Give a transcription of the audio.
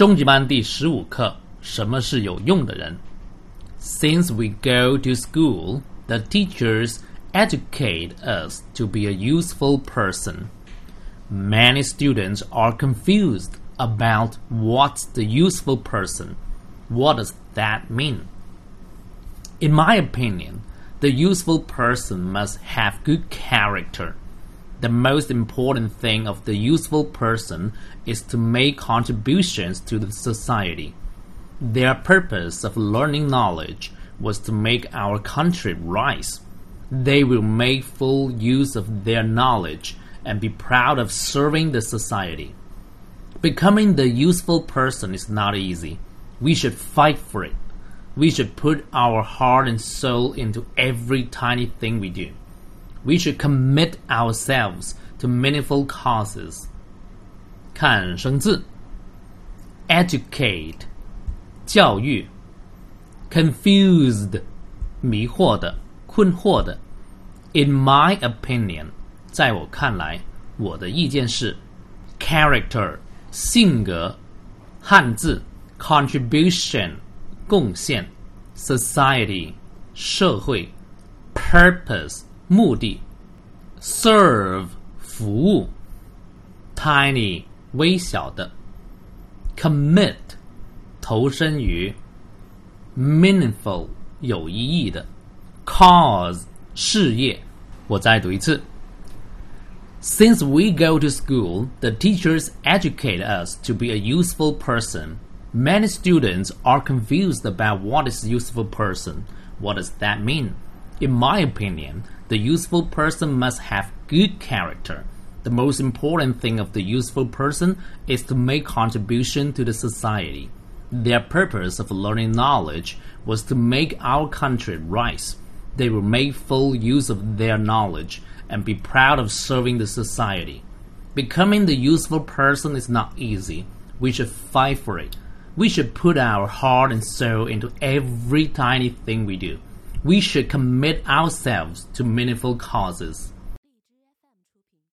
中级班第十五课：什么是有用的人？Since we go to school, the teachers educate us to be a useful person. Many students are confused about what's the useful person. What does that mean? In my opinion, the useful person must have good character. The most important thing of the useful person is to make contributions to the society. Their purpose of learning knowledge was to make our country rise. They will make full use of their knowledge and be proud of serving the society. Becoming the useful person is not easy. We should fight for it. We should put our heart and soul into every tiny thing we do. We should commit ourselves to meaningful causes. 看生字，educate，教育，confused，迷惑的、困惑的。In my opinion，在我看来，我的意见是，character，性格，汉字，contribution，贡献，society，社会，purpose。 目的，serve 服务，tiny 微小的，commit 投身于，meaningful 有意义的，cause 事业。我再读一次。Since we go to school, the teachers educate us to be a useful person. Many students are confused about what is useful person. What does that mean? In my opinion, the useful person must have good character. The most important thing of the useful person is to make contribution to the society. Their purpose of learning knowledge was to make our country rise. They will make full use of their knowledge and be proud of serving the society. Becoming the useful person is not easy. We should fight for it. We should put our heart and soul into every tiny thing we do we should commit ourselves to meaningful causes.